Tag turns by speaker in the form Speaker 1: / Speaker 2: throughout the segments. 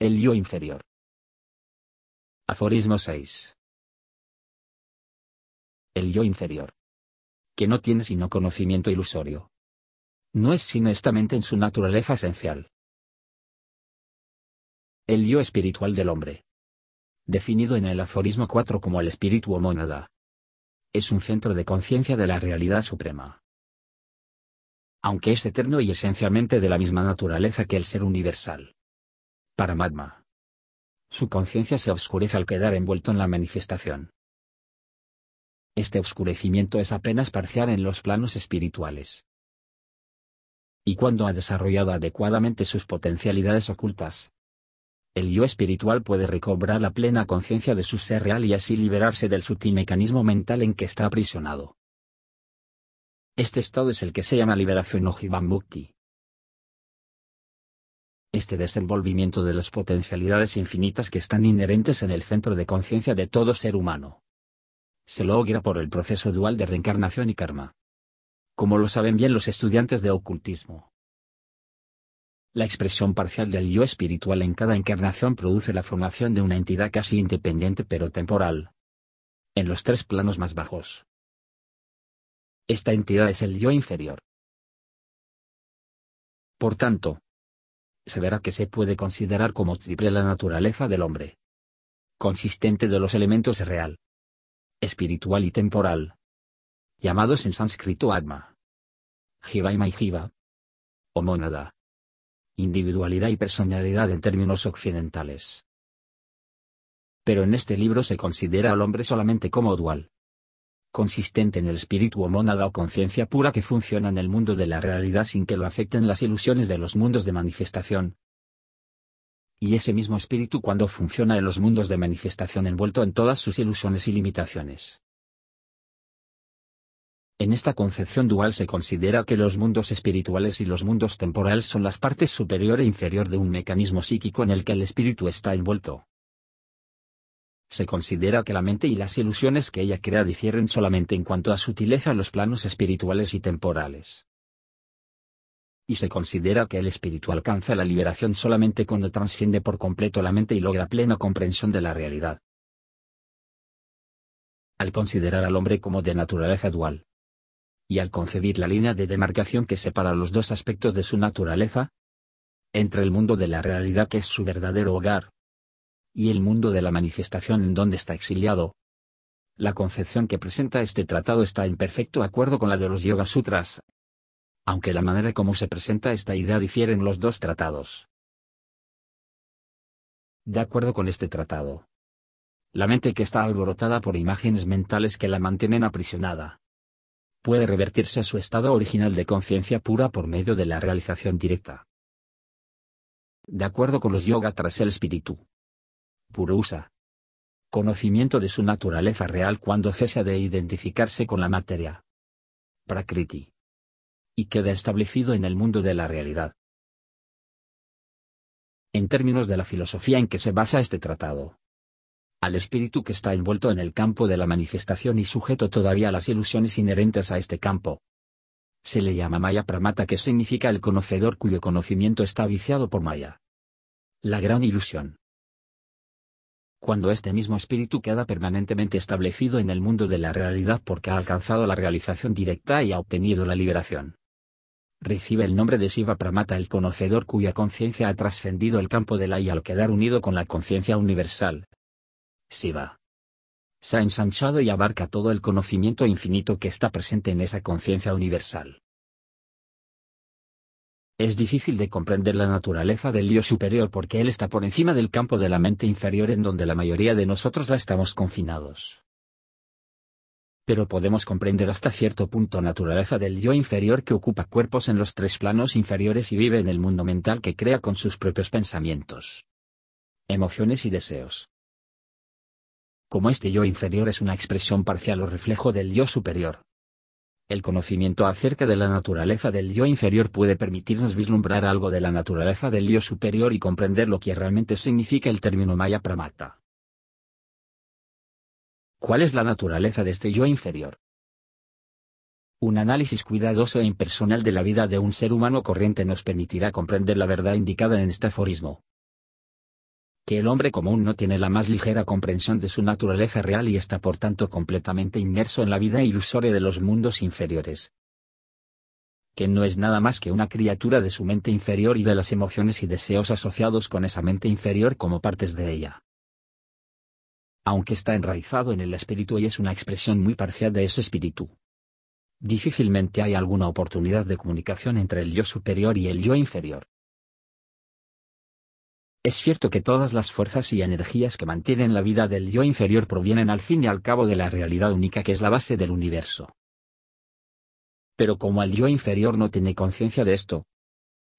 Speaker 1: El yo inferior. Aforismo 6. El yo inferior. Que no tiene sino conocimiento ilusorio. No es sino esta mente en su naturaleza esencial. El yo espiritual del hombre. Definido en el aforismo 4 como el espíritu o mónada. Es un centro de conciencia de la realidad suprema. Aunque es eterno y esencialmente de la misma naturaleza que el ser universal. Paramatma. Su conciencia se oscurece al quedar envuelto en la manifestación. Este oscurecimiento es apenas parcial en los planos espirituales. Y cuando ha desarrollado adecuadamente sus potencialidades ocultas, el yo espiritual puede recobrar la plena conciencia de su ser real y así liberarse del sutil mecanismo mental en que está aprisionado. Este estado es el que se llama liberación o Jivan Mukti. Este desenvolvimiento de las potencialidades infinitas que están inherentes en el centro de conciencia de todo ser humano. Se logra por el proceso dual de reencarnación y karma. Como lo saben bien los estudiantes de ocultismo. La expresión parcial del yo espiritual en cada encarnación produce la formación de una entidad casi independiente pero temporal. En los tres planos más bajos. Esta entidad es el yo inferior. Por tanto, se verá que se puede considerar como triple la naturaleza del hombre. Consistente de los elementos real, espiritual y temporal. Llamados en sánscrito Atma. Jiva y Jiva. O mónada. Individualidad y personalidad en términos occidentales. Pero en este libro se considera al hombre solamente como dual. Consistente en el espíritu o mónada o conciencia pura que funciona en el mundo de la realidad sin que lo afecten las ilusiones de los mundos de manifestación, y ese mismo espíritu cuando funciona en los mundos de manifestación envuelto en todas sus ilusiones y limitaciones. En esta concepción dual se considera que los mundos espirituales y los mundos temporales son las partes superior e inferior de un mecanismo psíquico en el que el espíritu está envuelto. Se considera que la mente y las ilusiones que ella crea difieren solamente en cuanto a sutileza en los planos espirituales y temporales y se considera que el espíritu alcanza la liberación solamente cuando transciende por completo la mente y logra plena comprensión de la realidad. Al considerar al hombre como de naturaleza dual, y al concebir la línea de demarcación que separa los dos aspectos de su naturaleza, entre el mundo de la realidad que es su verdadero hogar, y el mundo de la manifestación en donde está exiliado, la concepción que presenta este tratado está en perfecto acuerdo con la de los Yoga Sutras, aunque la manera como se presenta esta idea difiere en los dos tratados. De acuerdo con este tratado, la mente que está alborotada por imágenes mentales que la mantienen aprisionada, puede revertirse a su estado original de conciencia pura por medio de la realización directa. De acuerdo con los yoga tras el espíritu. Purusa. Conocimiento de su naturaleza real cuando cesa de identificarse con la materia. Prakriti y queda establecido en el mundo de la realidad. En términos de la filosofía en que se basa este tratado, al espíritu que está envuelto en el campo de la manifestación y sujeto todavía a las ilusiones inherentes a este campo, se le llama Maya Pramata que significa el conocedor cuyo conocimiento está viciado por Maya. La gran ilusión. Cuando este mismo espíritu queda permanentemente establecido en el mundo de la realidad porque ha alcanzado la realización directa y ha obtenido la liberación recibe el nombre de Shiva Pramata el conocedor cuya conciencia ha trascendido el campo de la y al quedar unido con la conciencia universal. Shiva. Se ha ensanchado y abarca todo el conocimiento infinito que está presente en esa conciencia universal. Es difícil de comprender la naturaleza del Dios superior porque Él está por encima del campo de la mente inferior en donde la mayoría de nosotros la estamos confinados pero podemos comprender hasta cierto punto naturaleza del yo inferior que ocupa cuerpos en los tres planos inferiores y vive en el mundo mental que crea con sus propios pensamientos. emociones y deseos. Como este yo inferior es una expresión parcial o reflejo del yo superior. El conocimiento acerca de la naturaleza del yo inferior puede permitirnos vislumbrar algo de la naturaleza del yo superior y comprender lo que realmente significa el término Maya Pramata. ¿Cuál es la naturaleza de este yo inferior? Un análisis cuidadoso e impersonal de la vida de un ser humano corriente nos permitirá comprender la verdad indicada en este aforismo. Que el hombre común no tiene la más ligera comprensión de su naturaleza real y está por tanto completamente inmerso en la vida ilusoria de los mundos inferiores. Que no es nada más que una criatura de su mente inferior y de las emociones y deseos asociados con esa mente inferior como partes de ella aunque está enraizado en el espíritu y es una expresión muy parcial de ese espíritu. Difícilmente hay alguna oportunidad de comunicación entre el yo superior y el yo inferior. Es cierto que todas las fuerzas y energías que mantienen la vida del yo inferior provienen al fin y al cabo de la realidad única que es la base del universo. Pero como el yo inferior no tiene conciencia de esto,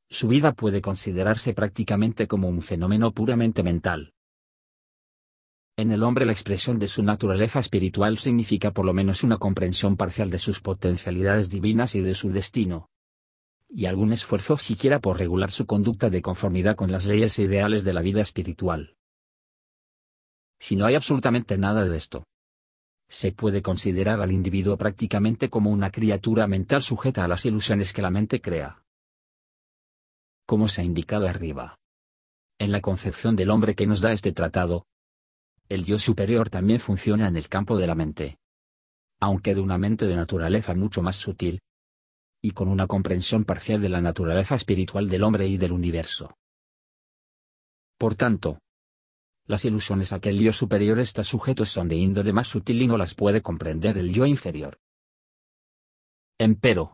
Speaker 1: su vida puede considerarse prácticamente como un fenómeno puramente mental. En el hombre la expresión de su naturaleza espiritual significa por lo menos una comprensión parcial de sus potencialidades divinas y de su destino. Y algún esfuerzo siquiera por regular su conducta de conformidad con las leyes ideales de la vida espiritual. Si no hay absolutamente nada de esto, se puede considerar al individuo prácticamente como una criatura mental sujeta a las ilusiones que la mente crea. Como se ha indicado arriba. En la concepción del hombre que nos da este tratado, el yo superior también funciona en el campo de la mente. Aunque de una mente de naturaleza mucho más sutil. Y con una comprensión parcial de la naturaleza espiritual del hombre y del universo. Por tanto, las ilusiones a que el yo superior está sujeto son de índole más sutil y no las puede comprender el yo inferior. Empero,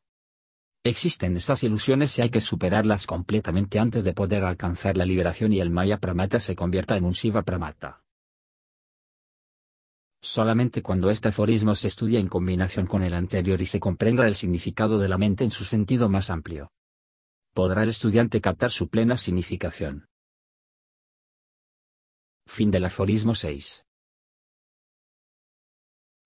Speaker 1: existen esas ilusiones y hay que superarlas completamente antes de poder alcanzar la liberación y el Maya Pramata se convierta en un Siva Pramata. Solamente cuando este aforismo se estudia en combinación con el anterior y se comprenda el significado de la mente en su sentido más amplio, podrá el estudiante captar su plena significación. Fin del aforismo 6.